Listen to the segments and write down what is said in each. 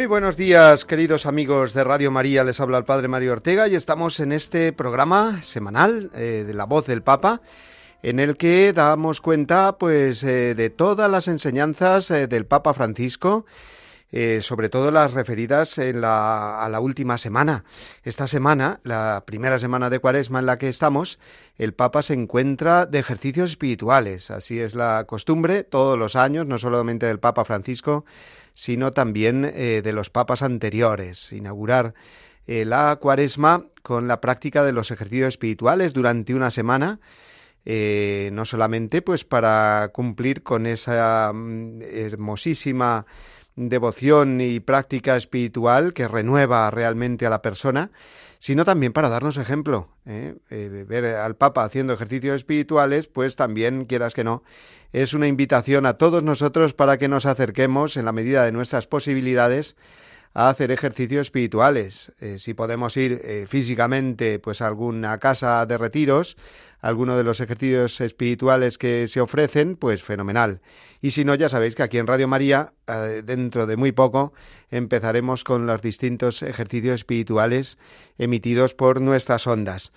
Muy buenos días, queridos amigos de Radio María. Les habla el Padre Mario Ortega y estamos en este programa semanal eh, de La Voz del Papa, en el que damos cuenta, pues, eh, de todas las enseñanzas eh, del Papa Francisco. sobre todo las referidas a la última semana. Esta semana, la primera semana de Cuaresma en la que estamos, el Papa se encuentra de ejercicios espirituales. Así es la costumbre todos los años, no solamente del Papa Francisco, sino también eh, de los papas anteriores. Inaugurar eh, la cuaresma con la práctica de los ejercicios espirituales durante una semana, eh, no solamente pues para cumplir con esa mm, hermosísima devoción y práctica espiritual que renueva realmente a la persona, sino también para darnos ejemplo. ver al Papa haciendo ejercicios espirituales, pues también, quieras que no, es una invitación a todos nosotros para que nos acerquemos, en la medida de nuestras posibilidades, a hacer ejercicios espirituales. Eh, si podemos ir eh, físicamente pues a alguna casa de retiros, alguno de los ejercicios espirituales que se ofrecen, pues fenomenal. Y si no, ya sabéis que aquí en Radio María, eh, dentro de muy poco, empezaremos con los distintos ejercicios espirituales emitidos por nuestras ondas.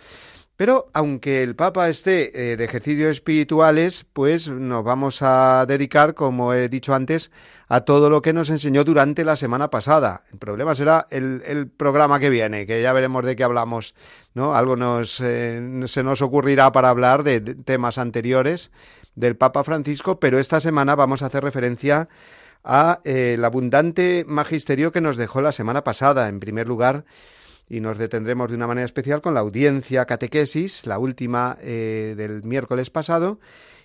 Pero aunque el Papa esté eh, de ejercicios espirituales, pues nos vamos a dedicar, como he dicho antes, a todo lo que nos enseñó durante la semana pasada. El problema será el, programa que viene, que ya veremos de qué hablamos, ¿no? Algo nos, eh, se nos ocurrirá para hablar de, temas anteriores del Papa Francisco, pero esta semana vamos a hacer referencia a eh, el abundante magisterio que nos dejó la semana pasada. En primer lugar, y nos detendremos de una manera especial con la audiencia catequesis, la última eh, del miércoles pasado,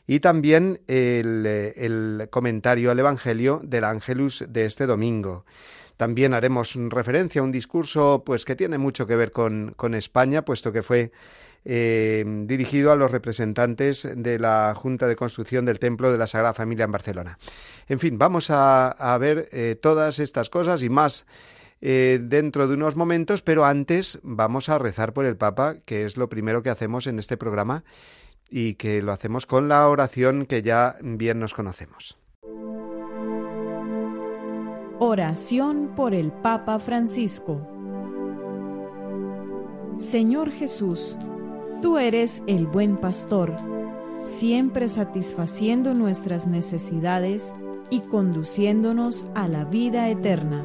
y también el, eh, comentario al Evangelio del Ángelus de este domingo. También haremos referencia a un discurso pues que tiene mucho que ver con, con España, puesto que fue eh, dirigido a los representantes de la Junta de Construcción del Templo de la Sagrada Familia en Barcelona. En fin, vamos a ver todas estas cosas y más eh, dentro de unos momentos, pero antes vamos a rezar por el Papa, que es lo primero que hacemos en este programa y que lo hacemos con la oración que ya bien nos conocemos. Oración por el Papa Francisco Señor Jesús, tú eres el buen pastor, siempre satisfaciendo nuestras necesidades y conduciéndonos a la vida eterna.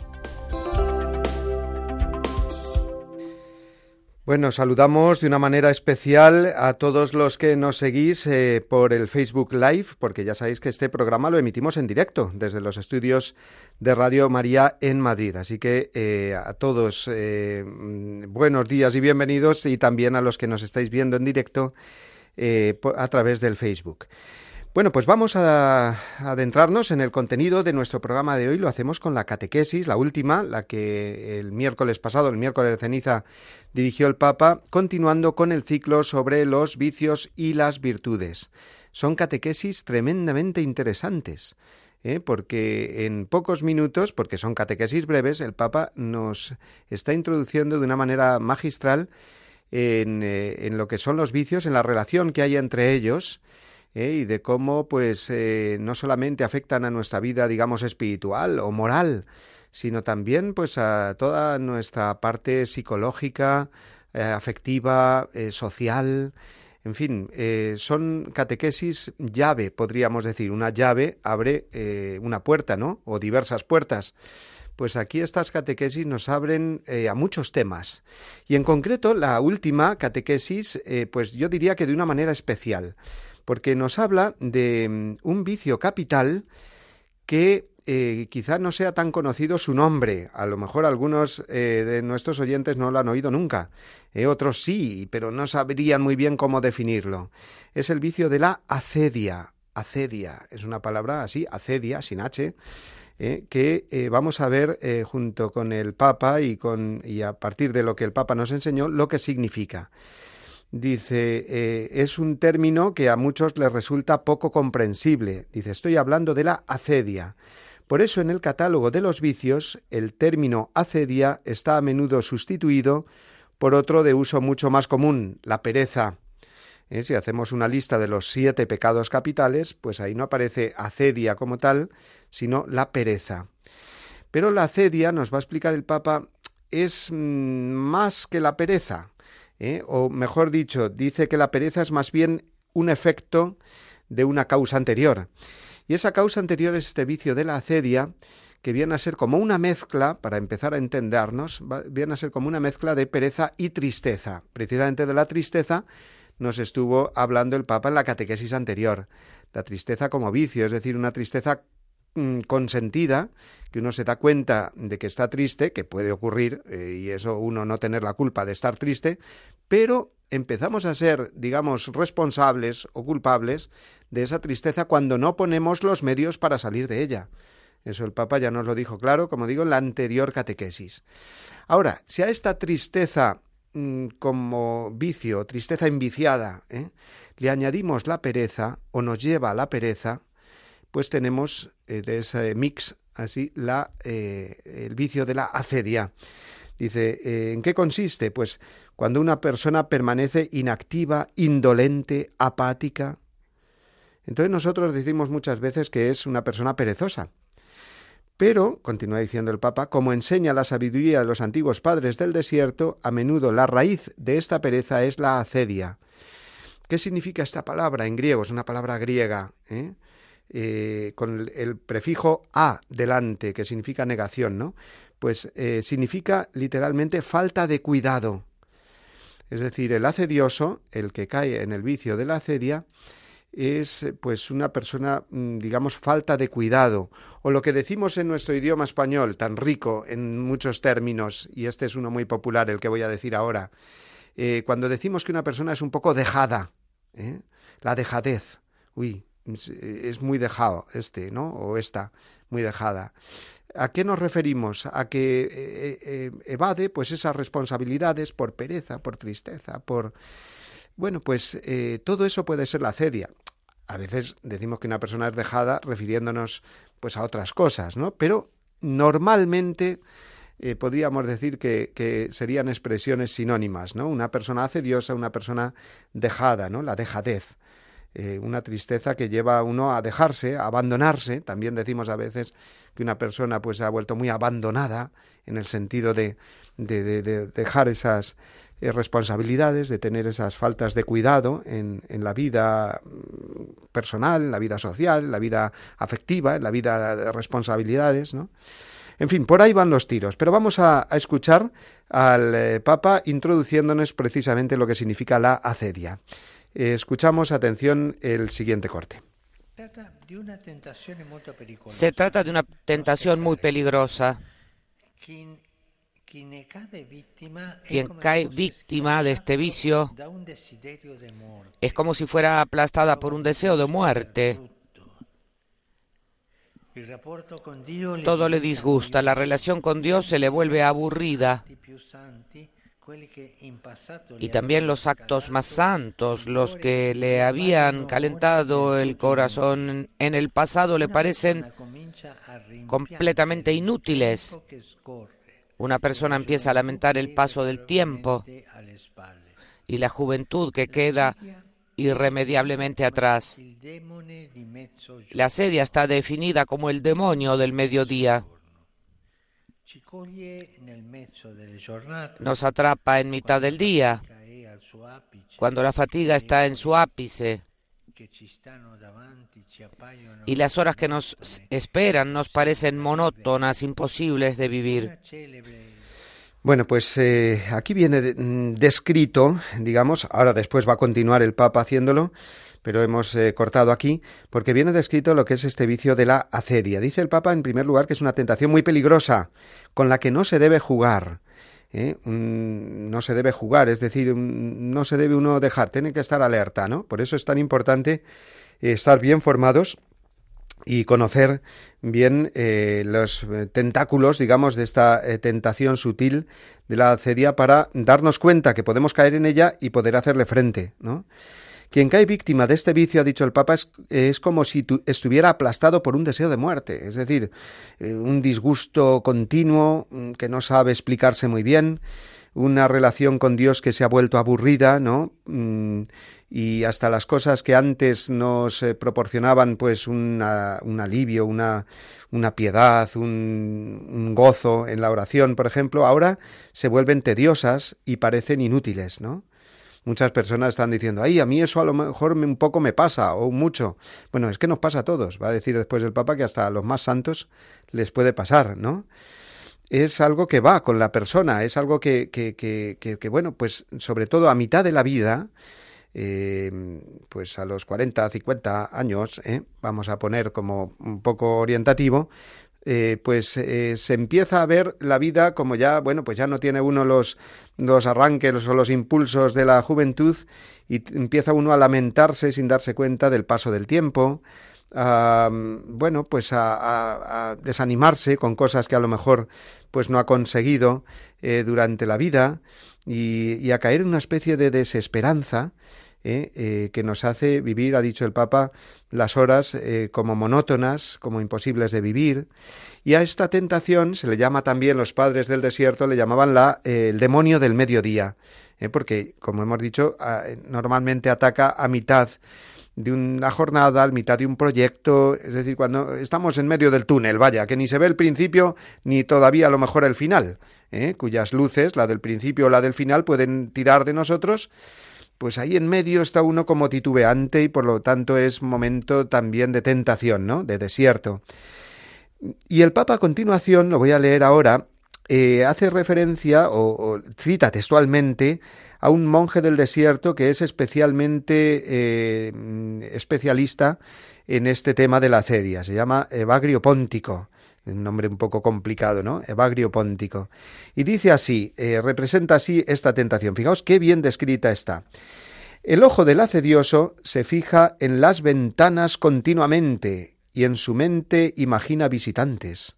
Bueno, saludamos de una manera especial a todos los que nos seguís eh, por el Facebook Live, porque ya sabéis que este programa lo emitimos en directo desde los estudios de Radio María en Madrid. Así que eh, a todos eh, buenos días y bienvenidos y también a los que nos estáis viendo en directo a través del Facebook. Bueno, pues vamos a adentrarnos en el contenido de nuestro programa de hoy. Lo hacemos con la catequesis, la última, la que el miércoles pasado, el miércoles de ceniza, dirigió el Papa, continuando con el ciclo sobre los vicios y las virtudes. Son catequesis tremendamente interesantes. ¿eh? porque en pocos minutos, porque son catequesis breves, el Papa nos está introduciendo de una manera magistral en, eh, en lo que son los vicios, en la relación que hay entre ellos, ¿eh? y de cómo pues eh, no solamente afectan a nuestra vida digamos espiritual o moral sino también pues a toda nuestra parte psicológica eh, afectiva social en fin, son catequesis llave, podríamos decir. Una llave abre una puerta, ¿no? O diversas puertas. Pues aquí estas catequesis nos abren a muchos temas. Y en concreto, la última catequesis, pues yo diría que de una manera especial porque nos habla de mm, un vicio capital que eh, quizá no sea tan conocido su nombre. A lo mejor algunos eh, de nuestros oyentes no lo han oído nunca. Eh, otros sí, pero no sabrían muy bien cómo definirlo. Es el vicio de la acedia. Acedia es una palabra así, acedia, sin H, que vamos a ver junto con el Papa y, con, y a partir de lo que el Papa nos enseñó, lo que significa. Dice, eh, es un término que a muchos les resulta poco comprensible. Dice, estoy hablando de la acedia. Por eso en el catálogo de los vicios el término acedia está a menudo sustituido por otro de uso mucho más común, la pereza. Eh, si hacemos una lista de los siete pecados capitales, pues ahí no aparece acedia como tal, sino la pereza. Pero la acedia, nos va a explicar el Papa, es mm, más que la pereza. ¿Eh? o mejor dicho, dice que la pereza es más bien un efecto de una causa anterior. Y esa causa anterior es este vicio de la acedia, que viene a ser como una mezcla, para empezar a entendernos, viene a ser como una mezcla de pereza y tristeza. Precisamente de la tristeza nos estuvo hablando el Papa en la catequesis anterior. La tristeza como vicio, es decir, una tristeza consentida, que uno se da cuenta de que está triste, que puede ocurrir, eh, y eso uno no tener la culpa de estar triste, pero empezamos a ser, digamos, responsables o culpables de esa tristeza cuando no ponemos los medios para salir de ella. Eso el Papa ya nos lo dijo claro, como digo, en la anterior catequesis. Ahora, si a esta tristeza mm, como vicio, tristeza enviciada, ¿eh? le añadimos la pereza o nos lleva a la pereza, pues tenemos eh, de ese mix así la, eh, el vicio de la acedia. Dice, ¿en qué consiste? Pues cuando una persona permanece inactiva, indolente, apática. Entonces nosotros decimos muchas veces que es una persona perezosa. Pero, continúa diciendo el Papa, como enseña la sabiduría de los antiguos padres del desierto, a menudo la raíz de esta pereza es la acedia. ¿Qué significa esta palabra en griego? Es una palabra griega, ¿eh? Eh, con el, prefijo a delante, que significa negación, ¿no? Pues eh, significa literalmente falta de cuidado. Es decir, el acedioso, el que cae en el vicio de la acedia, es pues una persona, mm, digamos, falta de cuidado, o lo que decimos en nuestro idioma español, tan rico en muchos términos, y este es uno muy popular, el que voy a decir ahora, eh, cuando decimos que una persona es un poco dejada, ¿eh? la dejadez, uy, es muy dejado este, ¿no? O esta, muy dejada. ¿A qué nos referimos? A que eh, eh, evade pues esas responsabilidades por pereza, por tristeza, por bueno, pues eh, todo eso puede ser la acedia. A veces decimos que una persona es dejada refiriéndonos pues a otras cosas, ¿no? Pero normalmente podríamos decir que, que, serían expresiones sinónimas, ¿no? Una persona acediosa, una persona dejada, ¿no? La dejadez. Eh, una tristeza que lleva a uno a dejarse, a abandonarse. También decimos a veces que una persona pues se ha vuelto muy abandonada en el sentido de, de, dejar esas eh, responsabilidades, de tener esas faltas de cuidado en, la vida mm, personal, en la vida social, en la vida afectiva, en la vida de responsabilidades, ¿no? En fin, por ahí van los tiros, pero vamos a, escuchar al eh, Papa introduciéndonos precisamente lo que significa la acedia. Escuchamos, atención, el siguiente corte. Se trata de una tentación muy peligrosa. Quien cae víctima de este vicio es como si fuera aplastada por un deseo de muerte. Todo le disgusta, la relación con Dios se le vuelve aburrida y también los actos más santos, los que le habían calentado el corazón en el pasado, le parecen completamente inútiles. Una persona empieza a lamentar el paso del tiempo y la juventud que queda irremediablemente atrás. La asedia está definida como el demonio del mediodía. Nos atrapa en mitad del día, cuando la fatiga está en su ápice y las horas que nos esperan nos parecen monótonas, imposibles de vivir. Bueno, pues eh, aquí viene mm, descrito, digamos, ahora después va a continuar el Papa haciéndolo, pero hemos eh, cortado aquí, porque viene descrito lo que es este vicio de la acedia. Dice el Papa, en primer lugar, que es una tentación muy peligrosa, con la que no se debe jugar. ¿eh? no se debe jugar, es decir, no se debe uno dejar, tiene que estar alerta, ¿no? Por eso es tan importante estar bien formados y conocer bien eh, los eh, tentáculos, digamos, de esta eh, tentación sutil de la acedia para darnos cuenta que podemos caer en ella y poder hacerle frente, ¿no? Quien cae víctima de este vicio, ha dicho el Papa, es, como si estuviera aplastado por un deseo de muerte, es decir, un disgusto continuo mm, que no sabe explicarse muy bien, una relación con Dios que se ha vuelto aburrida, ¿no? Mm, y hasta las cosas que antes nos eh, proporcionaban pues un alivio, una, piedad, un, gozo en la oración, por ejemplo, ahora se vuelven tediosas y parecen inútiles, ¿no? Muchas personas están diciendo, ay, a mí eso a lo mejor un poco me pasa o mucho. Bueno, es que nos pasa a todos. Va a decir después el Papa que hasta a los más santos les puede pasar, ¿no? Es algo que va con la persona, es algo que, que, que, que bueno, pues sobre todo a mitad de la vida, eh, pues a los 40, 50 años, ¿eh? vamos a poner como un poco orientativo, eh, pues se empieza a ver la vida como ya, bueno, pues ya no tiene uno los, los arranques o los impulsos de la juventud y empieza uno a lamentarse sin darse cuenta del paso del tiempo, a, bueno, pues a, desanimarse con cosas que a lo mejor pues no ha conseguido durante la vida y, a caer en una especie de desesperanza ¿eh? Eh, que nos hace vivir, ha dicho el Papa, las horas eh, como monótonas, como imposibles de vivir. Y a esta tentación se le llama también, los padres del desierto le llamaban la, el demonio del mediodía, porque, como hemos dicho, normalmente ataca a mitad de una jornada, a mitad de un proyecto, es decir, cuando estamos en medio del túnel, vaya, que ni se ve el principio ni todavía a lo mejor el final, cuyas luces, la del principio o la del final, pueden tirar de nosotros pues ahí en medio está uno como titubeante y por lo tanto es momento también de tentación, ¿no? De desierto. Y el Papa a continuación, lo voy a leer ahora, eh, hace referencia o, cita textualmente a un monje del desierto que es especialmente eh, especialista en este tema de la acedia. Se llama Evagrio Póntico un nombre un poco complicado, ¿no? Evagrio Póntico. Y dice así, eh, representa así esta tentación. Fijaos qué bien descrita está. El ojo del acedioso se fija en las ventanas continuamente y en su mente imagina visitantes.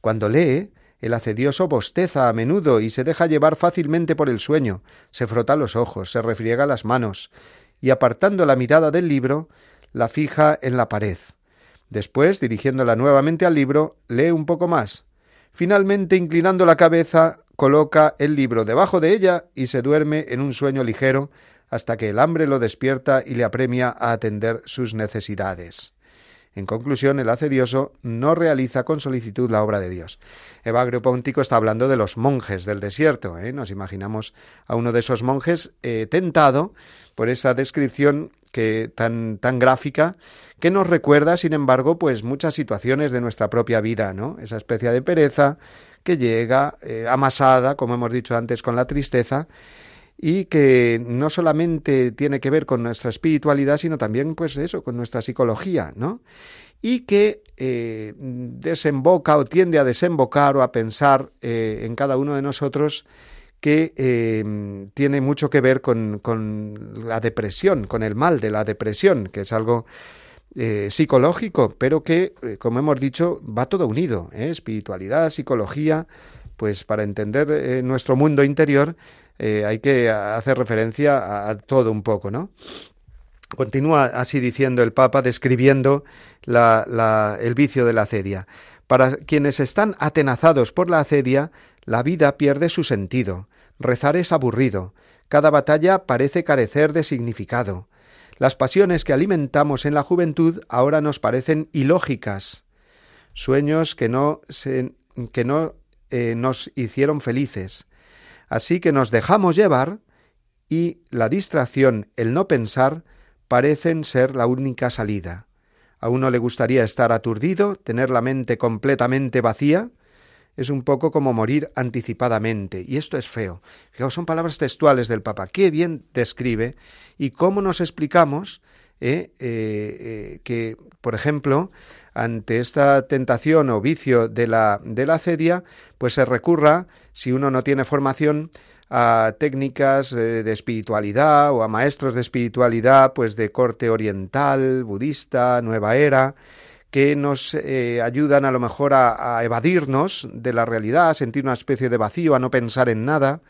Cuando lee, el acedioso bosteza a menudo y se deja llevar fácilmente por el sueño, se frota los ojos, se refriega las manos, y apartando la mirada del libro, la fija en la pared. Después, dirigiéndola nuevamente al libro, lee un poco más. Finalmente, inclinando la cabeza, coloca el libro debajo de ella y se duerme en un sueño ligero hasta que el hambre lo despierta y le apremia a atender sus necesidades. En conclusión, el acedioso no realiza con solicitud la obra de Dios. Evagrio Póntico está hablando de los monjes del desierto. ¿eh? Nos imaginamos a uno de esos monjes eh, tentado por esa descripción que tan, tan gráfica que nos recuerda, sin embargo, pues muchas situaciones de nuestra propia vida, ¿no? Esa especie de pereza que llega eh, amasada, como hemos dicho antes, con la tristeza y que no solamente tiene que ver con nuestra espiritualidad, sino también, pues eso, con nuestra psicología, ¿no? Y que eh, desemboca o tiende a desembocar o a pensar eh, en cada uno de nosotros que eh, tiene mucho que ver con, la depresión, con el mal de la depresión, que es algo eh, psicológico, pero que, eh, como hemos dicho, va todo unido, espiritualidad, psicología, pues para entender nuestro mundo interior hay que hacer referencia a, todo un poco, ¿no? Continúa así diciendo el Papa, describiendo el vicio de la acedia. Para quienes están atenazados por la acedia, la vida pierde su sentido. Rezar es aburrido. Cada batalla parece carecer de significado. Las pasiones que alimentamos en la juventud ahora nos parecen ilógicas, sueños que no, se, que no eh, nos hicieron felices. Así que nos dejamos llevar y la distracción, el no pensar, parecen ser la única salida. A uno le gustaría estar aturdido, tener la mente completamente vacía, es un poco como morir anticipadamente, y esto es feo. Son palabras textuales del Papa. Qué bien describe y cómo nos explicamos eh, eh, eh, que, por ejemplo, ante esta tentación o vicio de la, de la cedia, pues se recurra, si uno no tiene formación, a técnicas de espiritualidad o a maestros de espiritualidad, pues de corte oriental, budista, nueva era, que nos eh, ayudan a lo mejor a, evadirnos de la realidad, a sentir una especie de vacío, a no pensar en nada.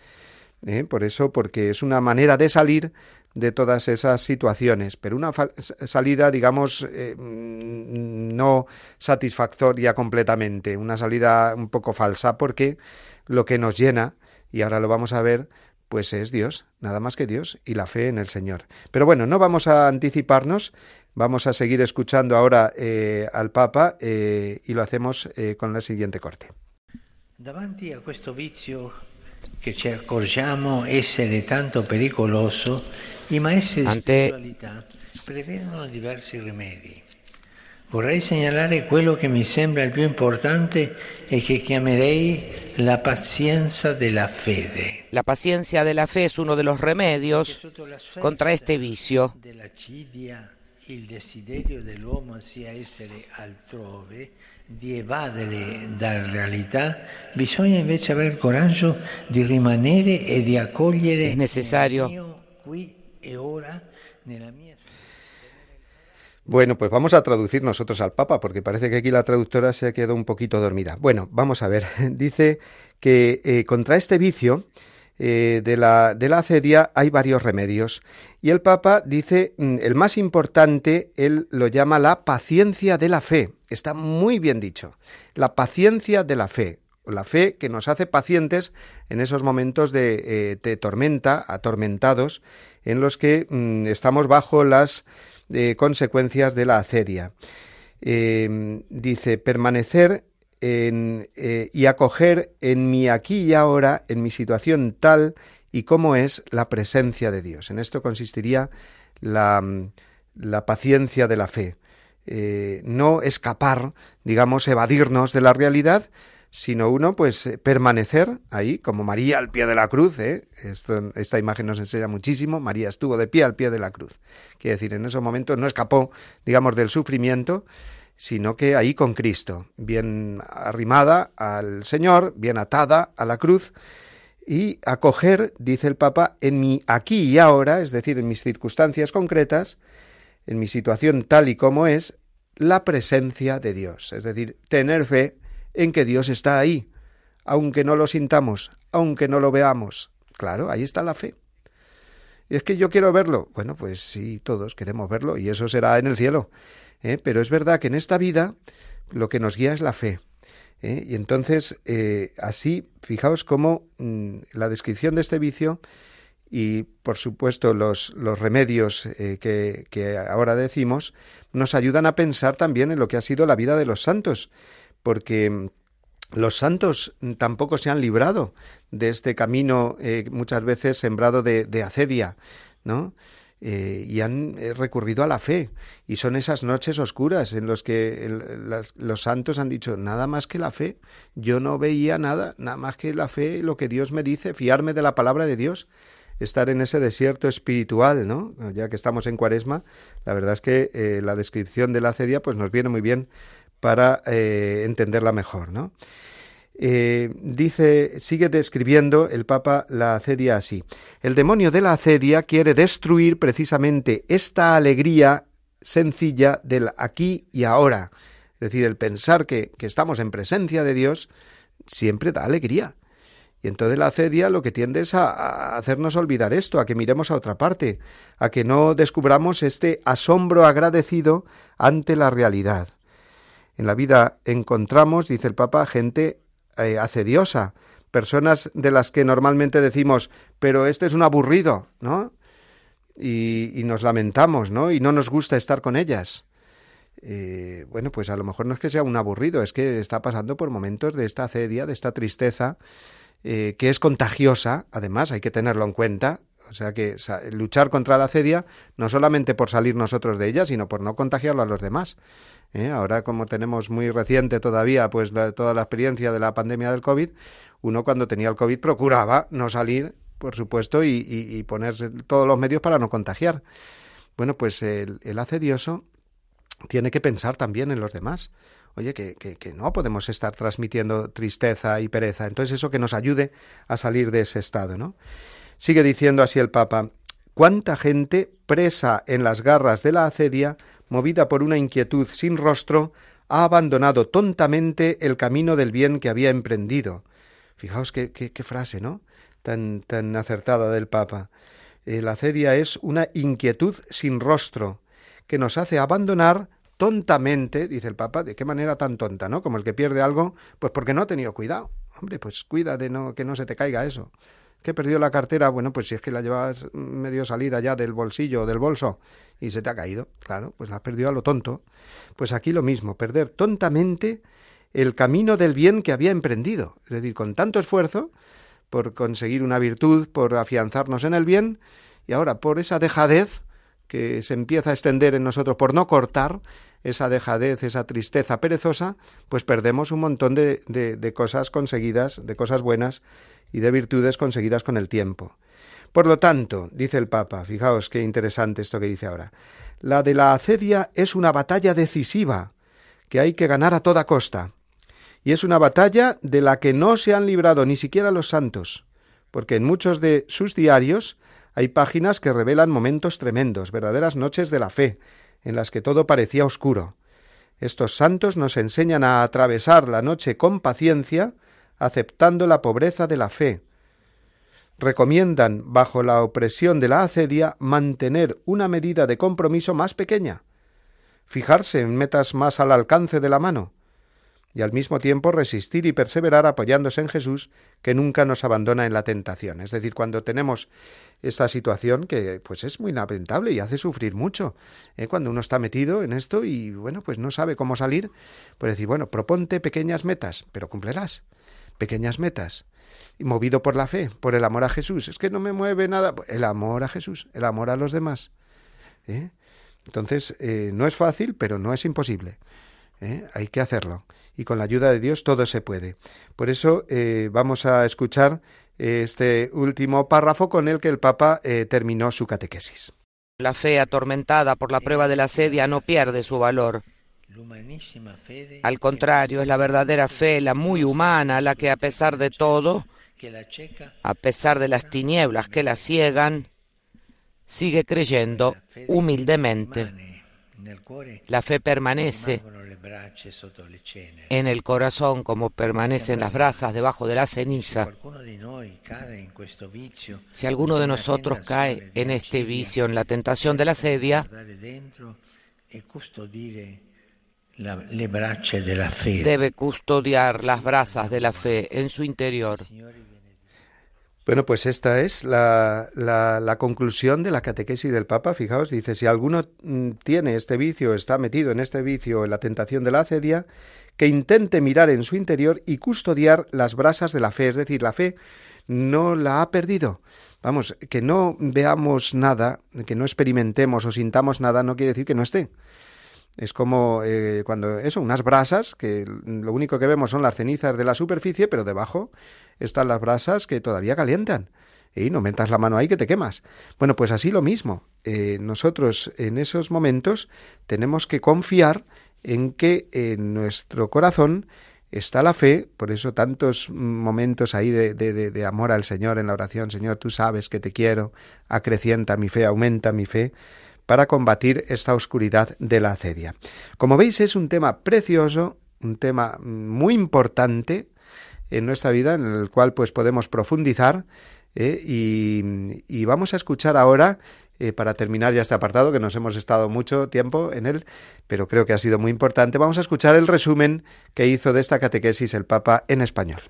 ¿eh? Por eso, porque es una manera de salir de todas esas situaciones, pero una salida, digamos, eh, mm, no satisfactoria completamente, una salida un poco falsa, porque lo que nos llena, y ahora lo vamos a ver, pues es Dios, nada más que Dios y la fe en el Señor. Pero bueno, no vamos a anticiparnos, Vamos a seguir escuchando ahora eh, al Papa eh, y lo hacemos eh, con la siguiente corte. Davanti a questo vizio che ci accorgiamo essere tanto pericoloso, i maestri di Ante... spiritualità prevedono diversi rimedi. Vorrei segnalare quello che mi sembra il più importante e che chiamerei la pazienza della fede. La paciencia de la fe es uno de los remedios contra este vicio. Il desiderio dell'uomo sia essere altrove, di evadere dalla realtà, bisogna invece avere il coraggio di rimanere e di accogliere Es necesario. mio qui e ora nella mia Bueno, pues vamos a traducir nosotros al Papa, porque parece que aquí la traductora se ha quedado un poquito dormida. Bueno, vamos a ver. Dice que eh, contra este vicio eh, de, la, de la acedia hay varios remedios. Y el Papa dice, mm, el más importante, él lo llama la paciencia de la fe. Está muy bien dicho. La paciencia de la fe. La fe que nos hace pacientes en esos momentos de, eh, de tormenta, atormentados, en los que mm, estamos bajo las eh, consecuencias de la acedia. Dice, permanecer eh, y acoger en mi aquí y ahora, en mi situación tal y como es la presencia de Dios. En esto consistiría la, la paciencia de la fe. Eh, no escapar, digamos, evadirnos de la realidad, sino uno, pues, eh, permanecer ahí, como María al pie de la cruz. esta imagen nos enseña muchísimo. María estuvo de pie al pie de la cruz. Quiere decir, en esos momentos no escapó, digamos, del sufrimiento, sino que ahí con Cristo, bien arrimada al Señor, bien atada a la cruz, y acoger, dice el Papa, en mi aquí y ahora, es decir, en mis circunstancias concretas, en mi situación tal y como es, la presencia de Dios, es decir, tener fe en que Dios está ahí, aunque no lo sintamos, aunque no lo veamos. Claro, ahí está la fe. Y es que yo quiero verlo. Bueno, pues sí, todos queremos verlo y eso será en el cielo. ¿Eh? Pero es verdad que en esta vida lo que nos guía es la fe. ¿eh? Y entonces, eh, así, fijaos cómo mm, la descripción de este vicio y, por supuesto, los, los remedios que, que ahora decimos, nos ayudan a pensar también en lo que ha sido la vida de los santos, porque mm, los santos tampoco se han librado de este camino muchas veces sembrado de, de acedia, ¿no? Eh, y han eh, recurrido a la fe. Y son esas noches oscuras en las que los santos han dicho, nada más que la fe. Yo no veía nada, nada más que la fe, lo que Dios me dice, fiarme de la palabra de Dios. Estar en ese desierto espiritual, ¿no? Ya que estamos en cuaresma, la verdad es que eh, la descripción de la acedia pues nos viene muy bien para entenderla mejor, ¿no? Eh, dice, sigue describiendo el Papa la acedia así. El demonio de la acedia quiere destruir precisamente esta alegría sencilla del aquí y ahora. Es decir, el pensar que, que estamos en presencia de Dios siempre da alegría. Y entonces la acedia lo que tiende es a, a hacernos olvidar esto, a que miremos a otra parte, a que no descubramos este asombro agradecido ante la realidad. En la vida encontramos, dice el Papa, gente eh, personas de las que normalmente decimos, pero este es un aburrido, ¿no? y, nos lamentamos, ¿no? Y no nos gusta estar con ellas. Eh, bueno, pues a lo mejor no es que sea un aburrido, es que está pasando por momentos de esta acedia, de esta tristeza, eh, que es contagiosa, además, hay que tenerlo en cuenta. O sea que luchar contra la acedia no solamente por salir nosotros de ella, sino por no contagiarlo a los demás. ¿eh? Ahora, como tenemos muy reciente todavía, pues toda la experiencia de la pandemia del COVID, uno cuando tenía el COVID procuraba no salir por supuesto, y, ponerse todos los medios para no contagiar. Bueno, pues el, el acedioso tiene que pensar también en los demás. Oye, que, que, no podemos estar transmitiendo tristeza y pereza. Entonces eso que nos ayude a salir de ese estado, ¿no? Sigue diciendo así el Papa, ¿cuánta gente presa en las garras de la acedia, movida por una inquietud sin rostro, ha abandonado tontamente el camino del bien que había emprendido? Fijaos qué, frase, ¿no? tan, tan acertada del Papa. Eh, la acedia es una inquietud sin rostro que nos hace abandonar tontamente, dice el Papa, de qué manera tan tonta, ¿no? Como el que pierde algo, pues porque no ha tenido cuidado. Hombre, pues cuida de no, que no se te caiga eso. Que perdió la cartera, bueno, pues si es que la llevas medio salida ya del bolsillo o del bolso y se te ha caído, claro, pues la has perdido a lo tonto. Pues aquí lo mismo, perder tontamente el camino del bien que había emprendido. Es decir, con tanto esfuerzo, por conseguir una virtud, por afianzarnos en el bien, y ahora por esa dejadez que se empieza a extender en nosotros por no cortar, esa dejadez, esa tristeza perezosa, pues perdemos un montón de, de, cosas conseguidas, de cosas buenas y de virtudes conseguidas con el tiempo. Por lo tanto, dice el Papa, fijaos qué interesante esto que dice ahora, la de la acedia es una batalla decisiva que hay que ganar a toda costa. Y es una batalla de la que no se han librado ni siquiera los santos, porque en muchos de sus diarios hay páginas que revelan momentos tremendos, verdaderas noches de la fe, en las que todo parecía oscuro. Estos santos nos enseñan a atravesar la noche con paciencia, aceptando la pobreza de la fe. Recomiendan, bajo la opresión de la acedia, mantener una medida de compromiso más pequeña, fijarse en metas más al alcance de la mano, y al mismo tiempo resistir y perseverar apoyándose en Jesús, que nunca nos abandona en la tentación. Es decir, cuando tenemos esta situación que pues es muy lamentable y hace sufrir mucho, ¿eh? cuando uno está metido en esto y bueno, pues no sabe cómo salir, pues decir, bueno, proponte pequeñas metas, pero cumplirás. Pequeñas metas. Movido por la fe, por el amor a Jesús. Es que no me mueve nada. El amor a Jesús, el amor a los demás. ¿eh? Entonces, eh, no es fácil, pero no es imposible. ¿eh? hay que hacerlo. Y con la ayuda de Dios todo se puede. Por eso eh, vamos a escuchar eh, este último párrafo con el que el Papa terminó su catequesis. La fe atormentada por la prueba de la sedia no pierde su valor. Al contrario, es la verdadera fe, la muy humana, la que a pesar de todo, a pesar de las tinieblas que la ciegan, sigue creyendo humildemente. La fe permanece en el corazón como permanecen las brasas debajo de la ceniza. Si alguno de nosotros cae en este vicio, en la tentación de la sedia, debe custodiar las brasas de la fe en su interior. Bueno, pues esta es la, la, conclusión de la catequesis del Papa. Fijaos, dice, si alguno mm, tiene este vicio, está metido en este vicio, en la tentación de la acedia, que intente mirar en su interior y custodiar las brasas de la fe, es decir, la fe no la ha perdido. Vamos, que no veamos nada, que no experimentemos o sintamos nada, no quiere decir que no esté. Es como eh, cuando eso, unas brasas, que lo único que vemos son las cenizas de la superficie, pero debajo están las brasas que todavía calientan. Y no metas la mano ahí que te quemas. Bueno, pues así lo mismo. Eh, nosotros en esos momentos tenemos que confiar en que en nuestro corazón está la fe, por eso tantos momentos ahí de, de, de, amor al Señor en la oración, Señor, tú sabes que te quiero, acrecienta mi fe, aumenta mi fe, para combatir esta oscuridad de la acedia. Como veis, es un tema precioso, un tema muy importante en nuestra vida, en el cual pues podemos profundizar ¿eh? y, vamos a escuchar ahora eh, para terminar ya este apartado, que nos hemos estado mucho tiempo en él, pero creo que ha sido muy importante, vamos a escuchar el resumen que hizo de esta catequesis el Papa en español.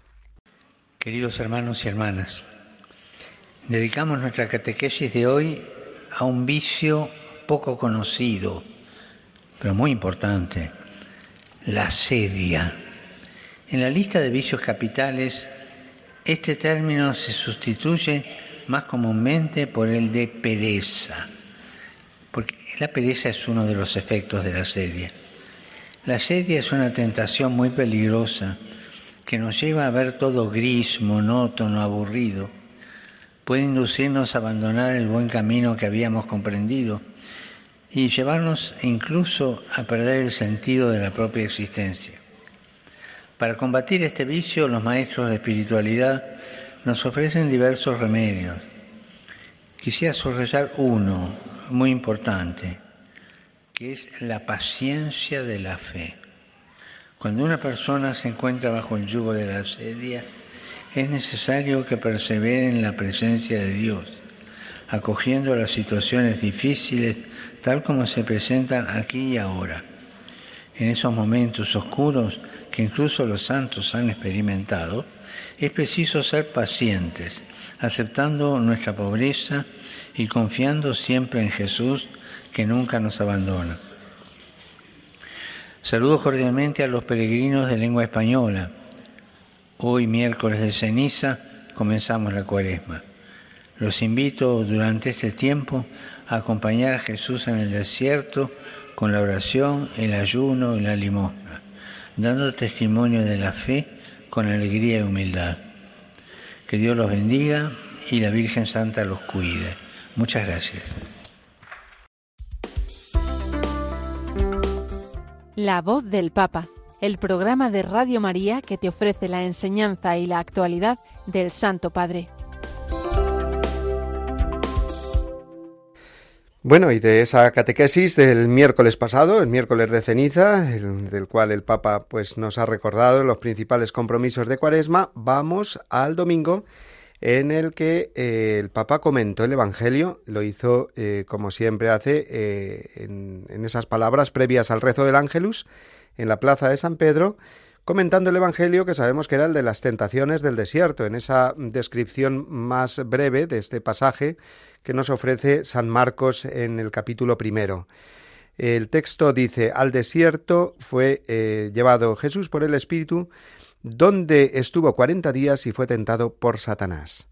Queridos hermanos y hermanas, dedicamos nuestra catequesis de hoy a un vicio poco conocido, pero muy importante, la sedia. En la lista de vicios capitales, este término se sustituye más comúnmente por el de pereza, porque la pereza es uno de los efectos de la sedia. La sedia es una tentación muy peligrosa que nos lleva a ver todo gris, monótono, aburrido. Puede inducirnos a abandonar el buen camino que habíamos comprendido y llevarnos incluso a perder el sentido de la propia existencia. Para combatir este vicio, los maestros de espiritualidad nos ofrecen diversos remedios. Quisiera subrayar uno muy importante, que es la paciencia de la fe. Cuando una persona se encuentra bajo el yugo de la asedia, es necesario que persevere en la presencia de Dios, acogiendo las situaciones difíciles tal como se presentan aquí y ahora. En esos momentos oscuros que incluso los santos han experimentado, es preciso ser pacientes, aceptando nuestra pobreza y confiando siempre en Jesús que nunca nos abandona. Saludo cordialmente a los peregrinos de lengua española. Hoy, miércoles de ceniza, comenzamos la cuaresma. Los invito durante este tiempo a acompañar a Jesús en el desierto con la oración, el ayuno y la limosna, dando testimonio de la fe con alegría y humildad. Que Dios los bendiga y la Virgen Santa los cuide. Muchas gracias. La voz del Papa, el programa de Radio María que te ofrece la enseñanza y la actualidad del Santo Padre. Bueno, y de esa catequesis del miércoles pasado, el miércoles de ceniza, del cual el Papa pues nos ha recordado los principales compromisos de Cuaresma, vamos al domingo en el que eh, el Papa comentó el Evangelio, lo hizo eh, como siempre hace eh, en, en, esas palabras previas al rezo del Ángelus, en la plaza de San Pedro, comentando el Evangelio que sabemos que era el de las tentaciones del desierto, en esa descripción más breve de este pasaje que nos ofrece San Marcos en el capítulo primero. El texto dice, al desierto fue llevado Jesús por el Espíritu, donde estuvo cuarenta días y fue tentado por Satanás.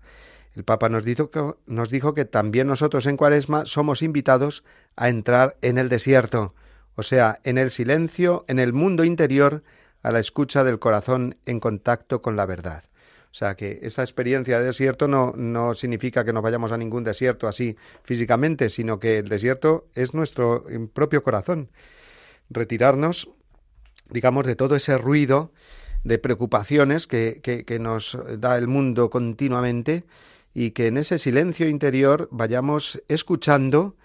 El Papa nos dijo, que, nos dijo que también nosotros en Cuaresma somos invitados a entrar en el desierto, o sea, en el silencio, en el mundo interior, a la escucha del corazón en contacto con la verdad. O sea que esta experiencia de desierto no, no significa que nos vayamos a ningún desierto así físicamente, sino que el desierto es nuestro propio corazón. Retirarnos, digamos, de todo ese ruido de preocupaciones que, que, nos da el mundo continuamente y que en ese silencio interior vayamos escuchando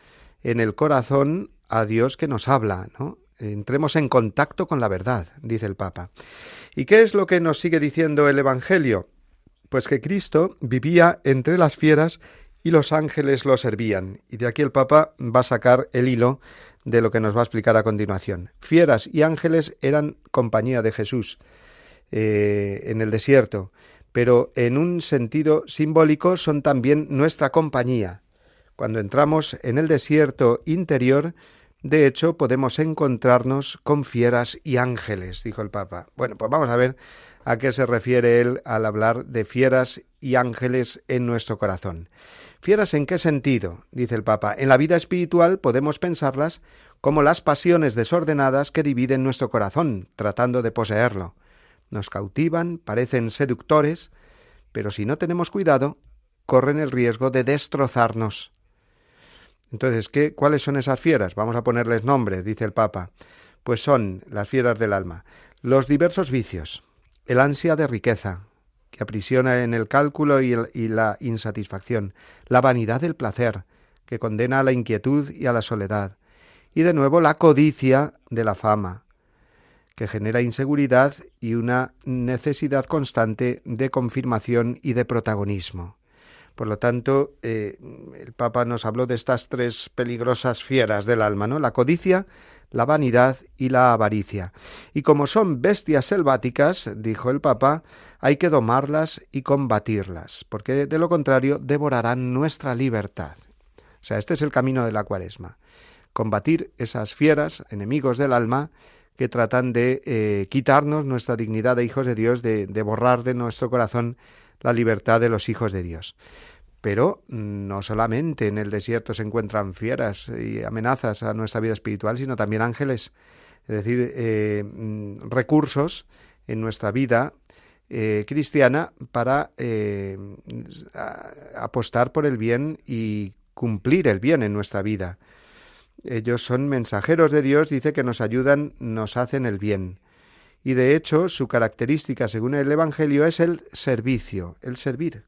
en el corazón a Dios que nos habla, ¿no? Entremos en contacto con la verdad, dice el Papa. ¿Y qué es lo que nos sigue diciendo el Evangelio? Pues que Cristo vivía entre las fieras y los ángeles lo servían. Y de aquí el Papa va a sacar el hilo de lo que nos va a explicar a continuación. Fieras y ángeles eran compañía de Jesús. Eh, en el desierto, pero en un sentido simbólico son también nuestra compañía. Cuando entramos en el desierto interior, de hecho, podemos encontrarnos con fieras y ángeles, dijo el Papa. Bueno, pues vamos a ver a qué se refiere él al hablar de fieras y ángeles en nuestro corazón. ¿Fieras en qué sentido? dice el Papa. En la vida espiritual podemos pensarlas como las pasiones desordenadas que dividen nuestro corazón, tratando de poseerlo nos cautivan, parecen seductores, pero si no tenemos cuidado, corren el riesgo de destrozarnos. Entonces, ¿qué, ¿cuáles son esas fieras? Vamos a ponerles nombres, dice el Papa. Pues son las fieras del alma, los diversos vicios, el ansia de riqueza, que aprisiona en el cálculo y, y la insatisfacción, la vanidad del placer, que condena a la inquietud y a la soledad, y de nuevo la codicia de la fama, que genera inseguridad y una necesidad constante de confirmación y de protagonismo. Por lo tanto, eh, el Papa nos habló de estas tres peligrosas fieras del alma, ¿no? La codicia, la vanidad y la avaricia. Y como son bestias selváticas, dijo el Papa, hay que domarlas y combatirlas, porque de lo contrario devorarán nuestra libertad. O sea, este es el camino de la cuaresma. Combatir esas fieras, enemigos del alma, que tratan de eh, quitarnos nuestra dignidad de hijos de Dios, de, de borrar de nuestro corazón la libertad de los hijos de Dios. Pero no solamente en el desierto se encuentran fieras y amenazas a nuestra vida espiritual, sino también ángeles, es decir, eh, mm, recursos en nuestra vida eh, cristiana para eh, apostar por el bien y cumplir el bien en nuestra vida. Ellos son mensajeros de Dios, dice que nos ayudan, nos hacen el bien. Y de hecho, su característica, según el Evangelio, es el servicio, el servir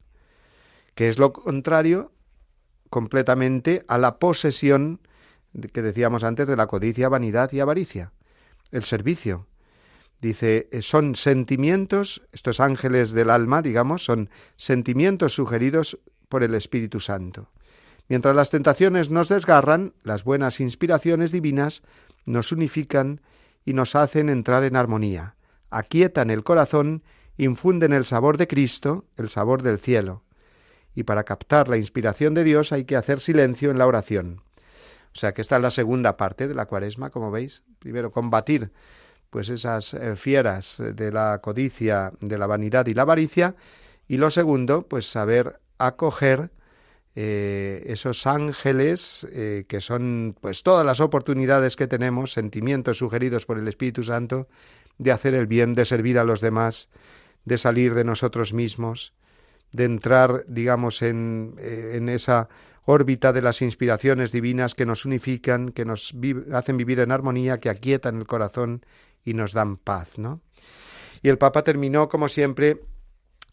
que es lo contrario completamente a la posesión que decíamos antes de la codicia, vanidad y avaricia. El servicio. Dice, eh, son sentimientos, estos ángeles del alma, digamos, son sentimientos sugeridos por el Espíritu Santo. Mientras las tentaciones nos desgarran, las buenas inspiraciones divinas nos unifican y nos hacen entrar en armonía, aquietan el corazón, infunden el sabor de Cristo, el sabor del cielo y para captar la inspiración de Dios hay que hacer silencio en la oración. O sea que esta es la segunda parte de la cuaresma, como veis. Primero, combatir pues esas eh, fieras de la codicia, de la vanidad y la avaricia. Y lo segundo, pues saber acoger eh, esos ángeles eh, que son pues todas las oportunidades que tenemos, sentimientos sugeridos por el Espíritu Santo, de hacer el bien, de servir a los demás, de salir de nosotros mismos, de entrar, digamos, en, eh, en esa órbita de las inspiraciones divinas que nos unifican, que nos hacen vivir en armonía, que aquietan el corazón y nos dan paz, ¿no? Y el Papa terminó, como siempre,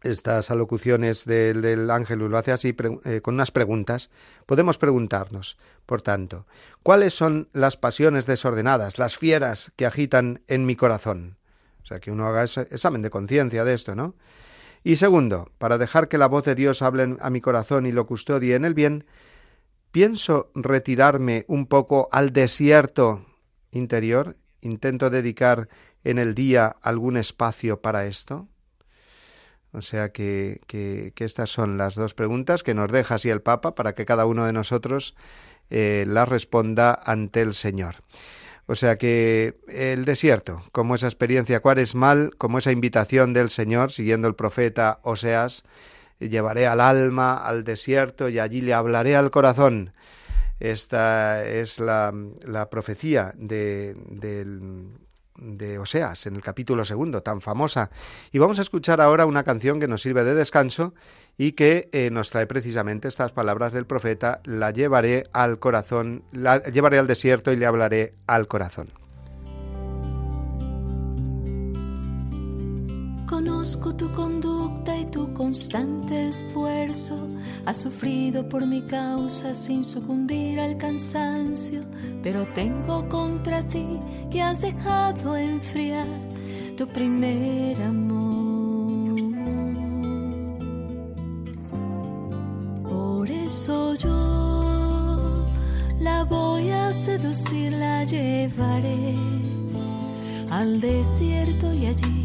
estas alocuciones del, ángel lo hace así eh, con unas preguntas. Podemos preguntarnos, por tanto, ¿cuáles son las pasiones desordenadas, las fieras que agitan en mi corazón? O sea, que uno haga ese examen de conciencia de esto, ¿no? Y segundo, para dejar que la voz de Dios hable a mi corazón y lo custodie en el bien, pienso retirarme un poco al desierto interior, intento dedicar en el día algún espacio para esto. O sea que, que, estas son las dos preguntas que nos deja así el Papa para que cada uno de nosotros eh, las responda ante el Señor. O sea que el desierto, como esa experiencia cuaresmal, como esa invitación del Señor, siguiendo el profeta Oseas, llevaré al alma al desierto y allí le hablaré al corazón. Esta es la, la profecía de, del, de Oseas en el capítulo segundo, tan famosa. Y vamos a escuchar ahora una canción que nos sirve de descanso y que eh, nos trae precisamente estas palabras del profeta, la llevaré al corazón, la llevaré al desierto y le hablaré al corazón. Conozco tu conducta y tu constante esfuerzo. Has sufrido por mi causa sin sucumbir al cansancio, pero tengo contra ti que has dejado enfriar tu primer amor. Por eso yo la voy a seducir, la llevaré al desierto y allí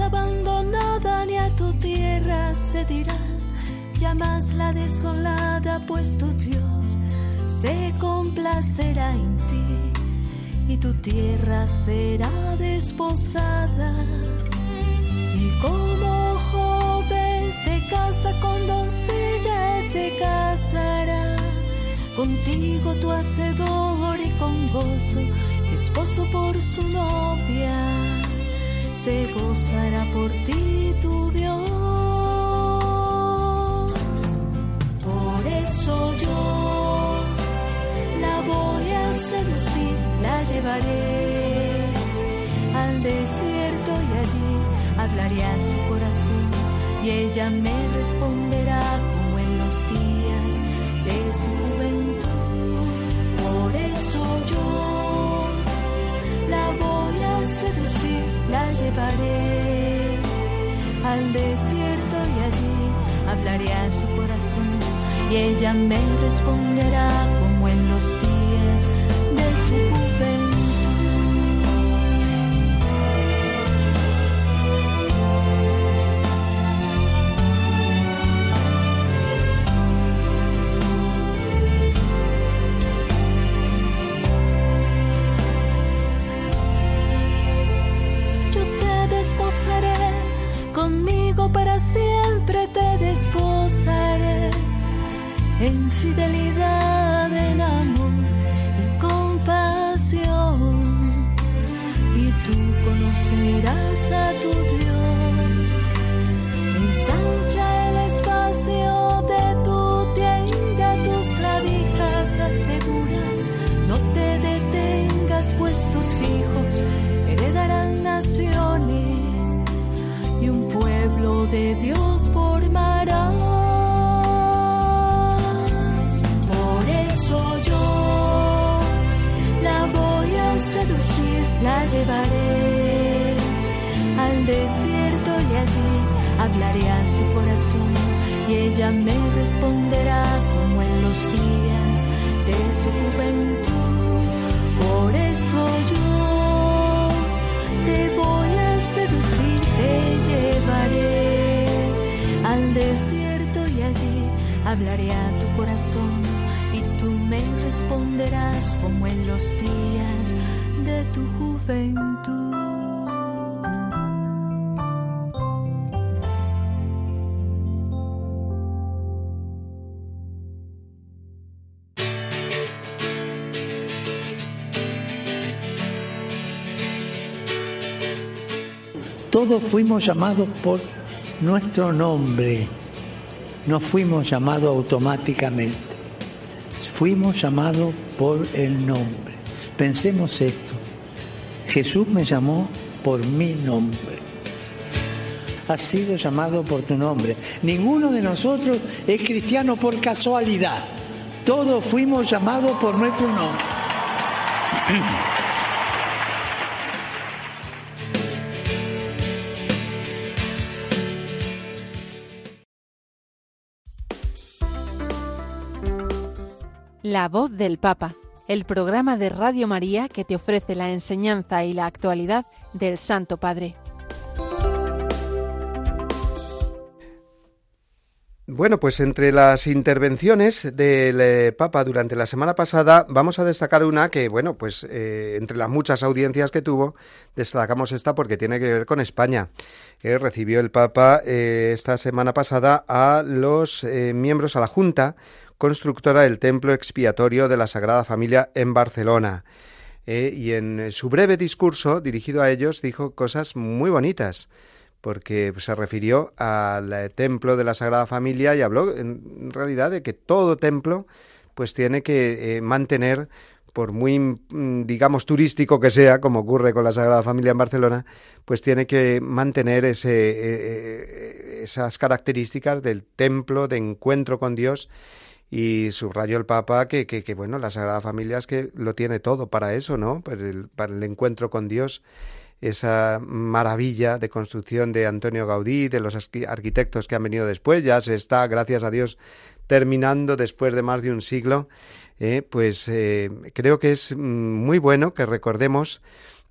abandonada ni a tu tierra se dirá. Llamas la desolada pues tu Dios se complacerá en ti y tu tierra será desposada. Y como joven se casa con doncella se casará. Contigo tu hacedor y con gozo esposo por su novia, se gozará por ti tu Dios. Por eso yo la voy a seducir, la llevaré al desierto y allí hablaré a su corazón y ella me responderá como en los días de su juventud. Seducir, la llevaré al desierto y allí hablaré a su corazón y ella me responderá como en los días de su juventud. Hablaré a su corazón y ella me responderá como en los días de su juventud. Por eso yo te voy a seducir, te llevaré al desierto y allí hablaré a tu corazón y tú me responderás como en los días de tu juventud. Todos fuimos llamados por nuestro nombre, no fuimos llamados automáticamente, fuimos llamados por el nombre. Pensemos esto. Jesús me llamó por mi nombre. Has sido llamado por tu nombre. Ninguno de nosotros es cristiano por casualidad. Todos fuimos llamados por nuestro nombre. La voz del Papa el programa de Radio María que te ofrece la enseñanza y la actualidad del Santo Padre. Bueno, pues entre las intervenciones del eh, Papa durante la semana pasada vamos a destacar una que, bueno, pues eh, entre las muchas audiencias que tuvo, destacamos esta porque tiene que ver con España. Eh, recibió el Papa esta semana pasada a los miembros, a la Junta constructora del templo expiatorio de la Sagrada Familia en Barcelona. Eh, y en su breve discurso dirigido a ellos dijo cosas muy bonitas, porque se refirió al templo de la Sagrada Familia y habló en realidad de que todo templo pues tiene que eh, mantener por muy, mm, digamos, turístico que sea, como ocurre con la Sagrada Familia en Barcelona, pues tiene que mantener ese, eh, esas características del templo de encuentro con Dios y subrayó el Papa que, que, bueno, la Sagrada Familia es que lo tiene todo para eso, ¿no? Para el, el encuentro con Dios, esa maravilla de construcción de Antonio Gaudí, de los arquitectos que han venido después, ya se está, gracias a Dios, terminando después de más de un siglo, eh, pues eh, creo que es mm, muy bueno que recordemos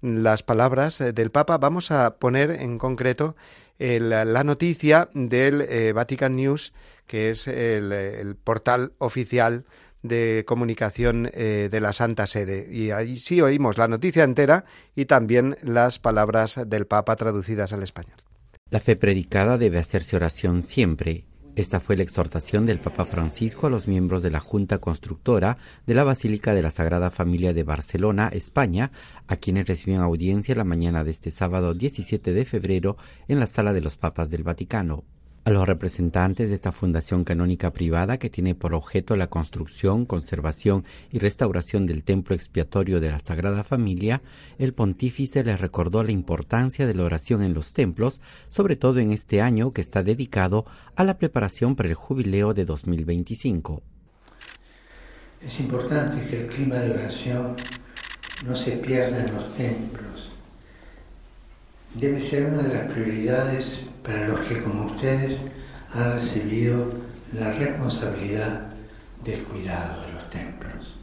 las palabras eh, del Papa. Vamos a poner en concreto la noticia del Vatican News que es el, portal oficial de comunicación eh, de la Santa Sede. Y ahí sí oímos la noticia entera y también las palabras del Papa traducidas al español. La fe predicada debe hacerse oración siempre. Esta fue la exhortación del Papa Francisco a los miembros de la Junta Constructora de la Basílica de la Sagrada Familia de Barcelona, España, a quienes recibieron audiencia la mañana de este sábado 17 de febrero en la Sala de los Papas del Vaticano. A los representantes de esta fundación canónica privada que tiene por objeto la construcción, conservación y restauración del templo expiatorio de la Sagrada Familia, el pontífice les recordó la importancia de la oración en los templos, sobre todo en este año que está dedicado a la preparación para el jubileo de 2025. Es importante que el clima de oración no se pierda en los templos. Debe ser una de las prioridades para los que como ustedes han recibido la responsabilidad del cuidado de los templos.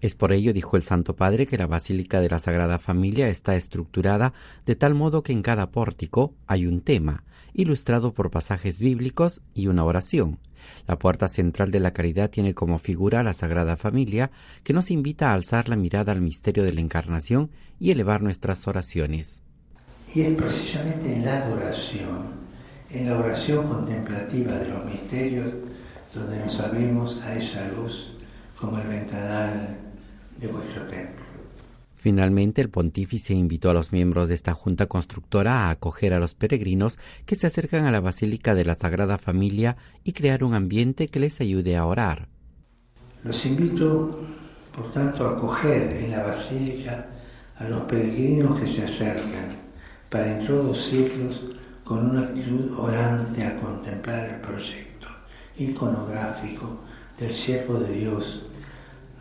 Es por ello, dijo el Santo Padre, que la Basílica de la Sagrada Familia está estructurada de tal modo que en cada pórtico hay un tema, ilustrado por pasajes bíblicos y una oración. La puerta central de la caridad tiene como figura la Sagrada Familia, que nos invita a alzar la mirada al misterio de la Encarnación y elevar nuestras oraciones. Y es precisamente en la adoración, en la oración contemplativa de los misterios, donde nos abrimos a esa luz como el ventanal de vuestro templo. Finalmente, el pontífice invitó a los miembros de esta junta constructora a acoger a los peregrinos que se acercan a la Basílica de la Sagrada Familia y crear un ambiente que les ayude a orar. Los invito, por tanto, a acoger en la Basílica a los peregrinos que se acercan para introducirlos con una actitud orante a contemplar el proyecto iconográfico del siervo de Dios,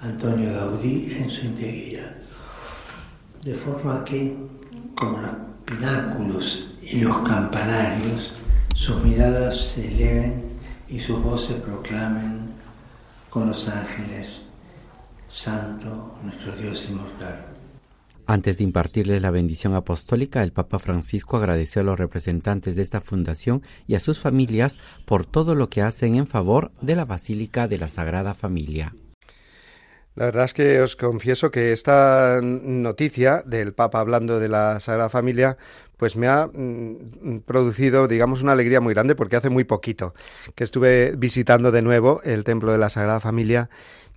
Antonio Gaudí, en su integridad. De forma que, como los pináculos y los campanarios, sus miradas se eleven y sus voces proclamen con los ángeles, Santo nuestro Dios inmortal. Antes de impartirles la bendición apostólica, el Papa Francisco agradeció a los representantes de esta fundación y a sus familias por todo lo que hacen en favor de la Basílica de la Sagrada Familia. La verdad es que os confieso que esta noticia del Papa hablando de la Sagrada Familia pues me ha mm, producido, digamos, una alegría muy grande porque hace muy poquito que estuve visitando de nuevo el templo de la Sagrada Familia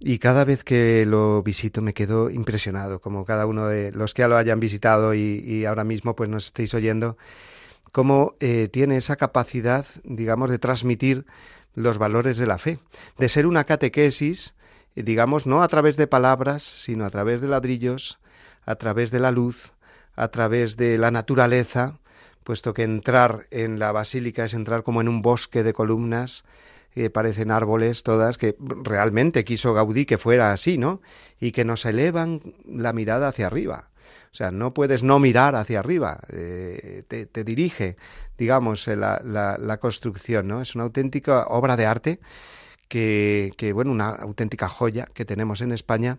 y cada vez que lo visito me quedo impresionado, como cada uno de los que ya lo hayan visitado y, ahora mismo pues nos estéis oyendo, cómo eh, tiene esa capacidad, digamos, de transmitir los valores de la fe, de ser una catequesis, digamos, no a través de palabras, sino a través de ladrillos, a través de la luz, a través de la naturaleza, puesto que entrar en la basílica es entrar como en un bosque de columnas, parecen árboles todas, que realmente quiso Gaudí que fuera así, ¿no? Y que nos elevan la mirada hacia arriba. O sea, no puedes no mirar hacia arriba, eh, te, dirige, digamos, eh, la, construcción, ¿no? Es una auténtica obra de arte que, bueno, una auténtica joya que tenemos en España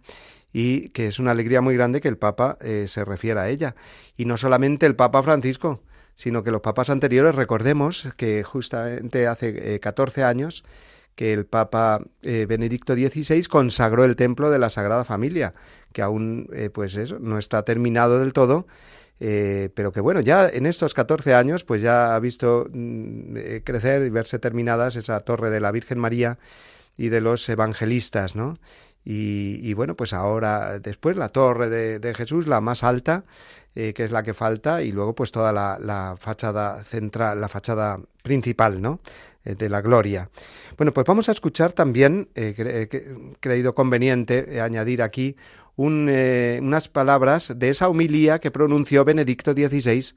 y que es una alegría muy grande que el Papa eh, se refiera a ella. Y no solamente el Papa Francisco, sino que los papas anteriores, recordemos que justamente hace 14 eh, años que el Papa eh, Benedicto XVI consagró el templo de la Sagrada Familia, que aún eh, pues eso, no está terminado del todo, pero que bueno, ya en estos 14 años pues ya ha visto mm, crecer y verse terminadas esa torre de la Virgen María y de los evangelistas, ¿no? Y, bueno, pues ahora después la torre de, Jesús, la más alta, eh, que es la que falta, y luego pues toda la, fachada central, la fachada principal, ¿no? Eh, de la gloria. Bueno, pues vamos a escuchar también, eh, creído conveniente añadir aquí unas palabras de esa humilía que pronunció Benedicto XVI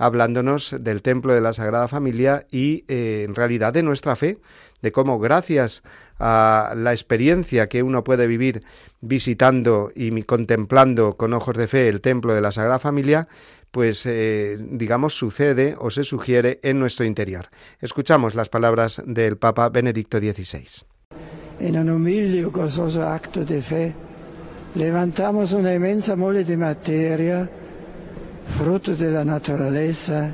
hablándonos del templo de la Sagrada Familia y en realidad de nuestra fe, de cómo gracias a la experiencia que uno puede vivir visitando y contemplando con ojos de fe el templo de la Sagrada Familia, pues eh, digamos sucede o se sugiere en nuestro interior. Escuchamos las palabras del Papa Benedicto XVI. En un humilde y gozoso acto de fe, levantamos una inmensa mole de materia, fruto de la naturaleza,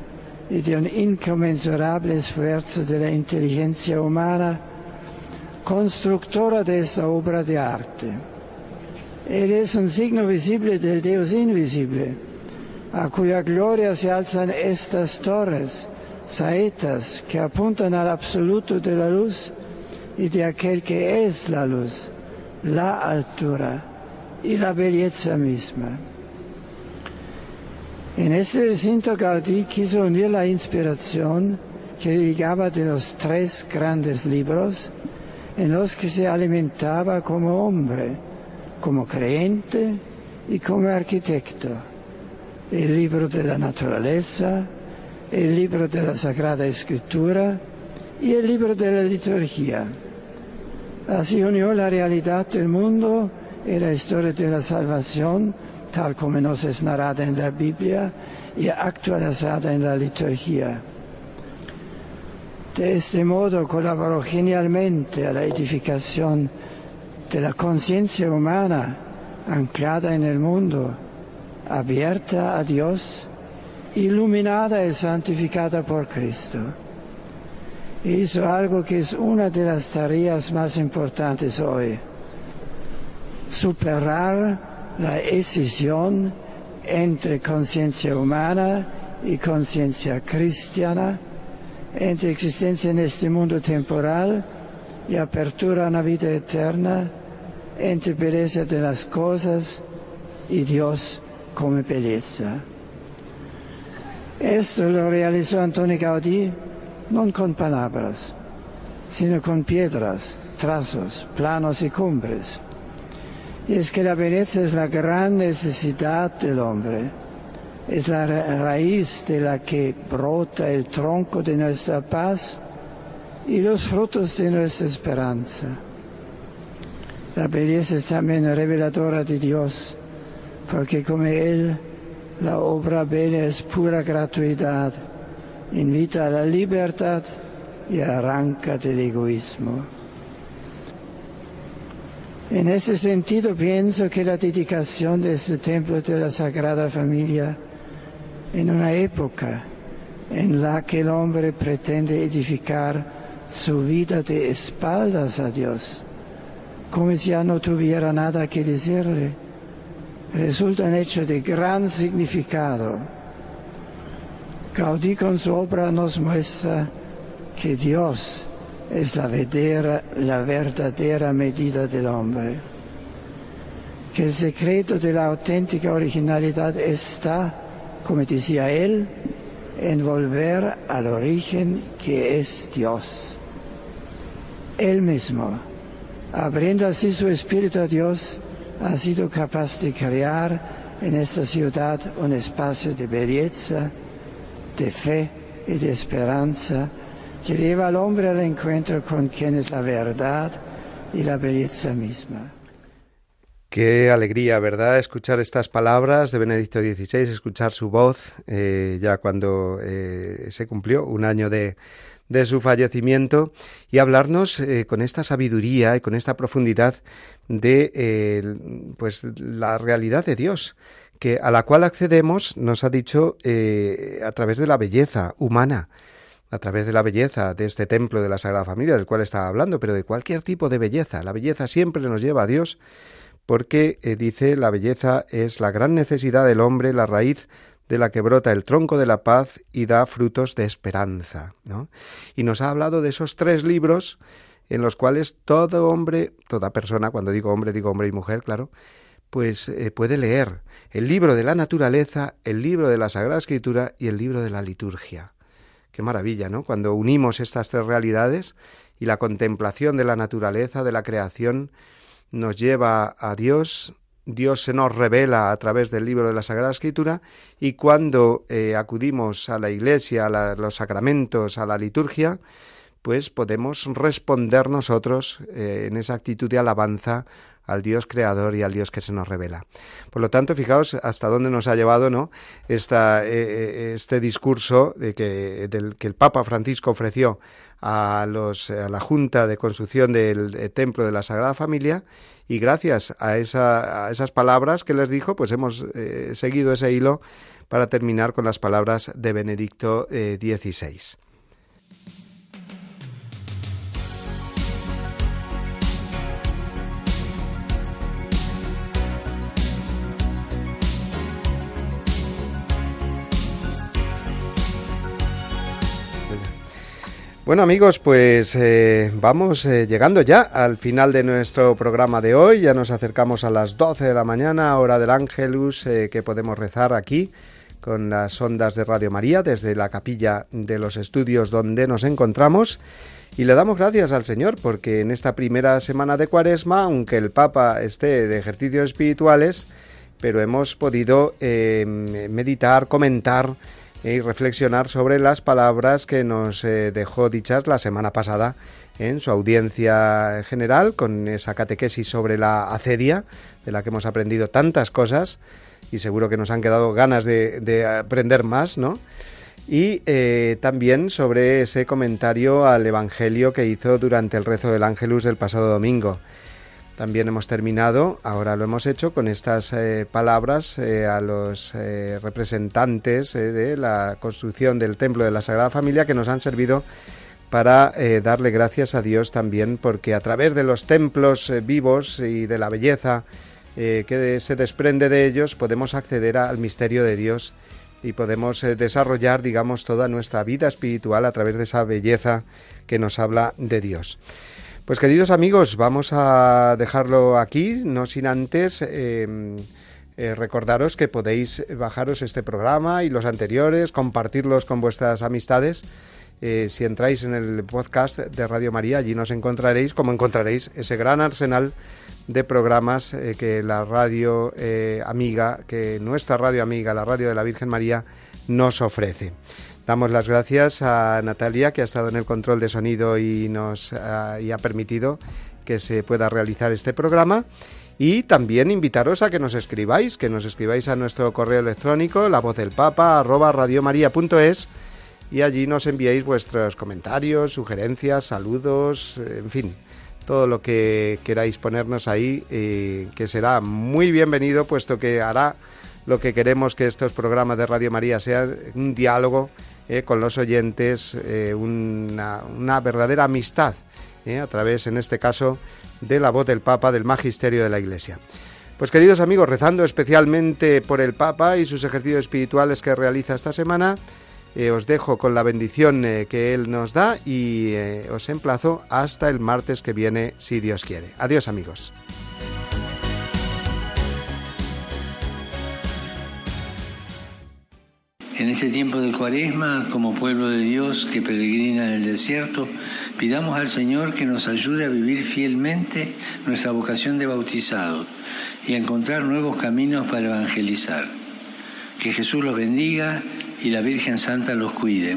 y de un inconmensurable esfuerzo de la inteligencia humana, constructora de esta obra de arte. Él es un signo visible del Dios invisible, a cuya gloria se alzan estas torres, saetas que apuntan al absoluto de la luz y de aquel que es la luz, la altura y la belleza misma. En este recinto Gaudí quiso unir la inspiración que ligaba de los tres grandes libros en los que se alimentaba como hombre, como creyente y como arquitecto. El libro de la naturaleza, el libro de la Sagrada Escritura y el libro de la liturgia. Así unió la realidad del mundo y la historia de la salvación, tal como nos es narrada en la Biblia y actualizada en la liturgia. De este modo colaboró genialmente a la edificación de la conciencia humana anclada en el mundo, abierta a Dios, iluminada y santificada por Cristo. Hizo algo que es una de las tareas más importantes hoy, superar la escisión entre conciencia humana y conciencia cristiana, entre existencia en este mundo temporal y apertura a una vida eterna, entre belleza de las cosas y Dios como belleza. Esto lo realizó Antonio Gaudí no con palabras, sino con piedras, trazos, planos y cumbres. Es que la belleza es la gran necesidad del hombre, es la raíz de la que brota el tronco de nuestra paz y los frutos de nuestra esperanza. La belleza es también reveladora de Dios, porque como Él, la obra bella es pura gratuidad, invita a la libertad y arranca del egoísmo. En ese sentido pienso que la dedicación de este templo de la Sagrada Familia en una época en la que el hombre pretende edificar su vida de espaldas a Dios, como si ya no tuviera nada que decirle, resulta un hecho de gran significado. Gaudí con su obra nos muestra que Dios es la verdadera, medida del hombre. Que el secreto de la auténtica originalidad está, como decía él, en volver al origen que es Dios. Él mismo, abriendo así su espíritu a Dios, ha sido capaz de crear en esta ciudad un espacio de belleza, de fe y de esperanza que lleva al hombre al encuentro con quien es la verdad y la belleza misma. Qué alegría, ¿verdad? Escuchar estas palabras de Benedicto XVI, escuchar su voz eh, ya cuando eh, se cumplió un año de, de su fallecimiento y hablarnos eh, con esta sabiduría y con esta profundidad de pues la realidad de Dios que a la cual accedemos nos ha dicho a través de la belleza humana a través de la belleza de este templo de la Sagrada Familia del cual estaba hablando, pero de cualquier tipo de belleza. La belleza siempre nos lleva a Dios porque eh, dice la belleza es la gran necesidad del hombre, la raíz de la que brota el tronco de la paz y da frutos de esperanza. ¿no? Y nos ha hablado de esos tres libros en los cuales todo hombre, toda persona, cuando digo hombre, digo hombre y mujer, claro, pues eh, puede leer el libro de la naturaleza, el libro de la Sagrada Escritura y el libro de la liturgia. Qué maravilla, ¿no? Cuando unimos estas tres realidades y la contemplación de la naturaleza, de la creación, nos lleva a Dios, Dios se nos revela a través del libro de la Sagrada Escritura y cuando eh, acudimos a la iglesia, a los sacramentos, a la liturgia, pues podemos responder nosotros eh, en esa actitud de alabanza al Dios creador y al Dios que se nos revela. Por lo tanto, fijaos hasta dónde nos ha llevado ¿no? Eh, eh, este discurso de que el Papa Francisco ofreció a, los, a la Junta de Construcción del eh, Templo de la Sagrada Familia y gracias a, esa, a esas palabras que les dijo, pues hemos seguido ese hilo para terminar con las palabras de Benedicto XVI. Bueno amigos, pues eh, vamos eh, llegando ya al final de nuestro programa de hoy. Ya nos acercamos a las 12 de la mañana, hora del Ángelus, eh, que podemos rezar aquí con las ondas de Radio María desde la capilla de los estudios donde nos encontramos. Y le damos gracias al Señor porque en esta primera semana de Cuaresma, aunque el Papa esté de ejercicios espirituales, pero hemos podido meditar, comentar y reflexionar sobre las palabras que nos eh, dejó dichas la semana pasada en su audiencia general con esa catequesis sobre la acedia, de la que hemos aprendido tantas cosas y seguro que nos han quedado ganas de, aprender más, ¿no? Y eh, también sobre ese comentario al Evangelio que hizo durante el rezo del Ángelus del pasado domingo. También hemos terminado, ahora lo hemos hecho, con estas eh, palabras eh, a los representantes de la construcción del Templo de la Sagrada Familia que nos han servido para darle gracias a Dios también porque a través de los templos vivos y de la belleza eh, que se desprende de ellos, podemos acceder al misterio de Dios y podemos eh, desarrollar, digamos, toda nuestra vida espiritual a través de esa belleza que nos habla de Dios. Pues queridos amigos, vamos a dejarlo aquí, no sin antes em, eh, recordaros que podéis bajaros este programa y los anteriores, compartirlos con vuestras amistades. si entráis en el podcast de Radio María, allí nos encontraréis, como encontraréis ese gran arsenal de programas eh, que la radio eh, amiga, que nuestra radio amiga, la radio de la Virgen María, nos ofrece. Damos las gracias a Natalia, que ha estado en el control de sonido y nos ha, y ha permitido que se pueda realizar este programa. Y también invitaros a que nos escribáis, que nos escribáis a nuestro correo electrónico, la voz del papa, y allí nos enviéis vuestros comentarios, sugerencias, saludos, en fin, todo lo que queráis ponernos ahí, eh, que será muy bienvenido, puesto que hará lo que queremos que estos programas de Radio María sean un diálogo eh, con los oyentes, eh, una, una, verdadera amistad, a través, en este caso, de la voz del Papa, del Magisterio de la Iglesia. Pues queridos amigos, rezando especialmente por el Papa y sus ejercicios espirituales que realiza esta semana, eh, os dejo con la bendición eh, que Él nos da y eh, os emplazo hasta el martes que viene, si Dios quiere. Adiós amigos. En este tiempo del cuaresma, como pueblo de Dios que peregrina en el desierto, pidamos al Señor que nos ayude a vivir fielmente nuestra vocación de bautizado y a encontrar nuevos caminos para evangelizar. Que Jesús los bendiga y la Virgen Santa los cuide.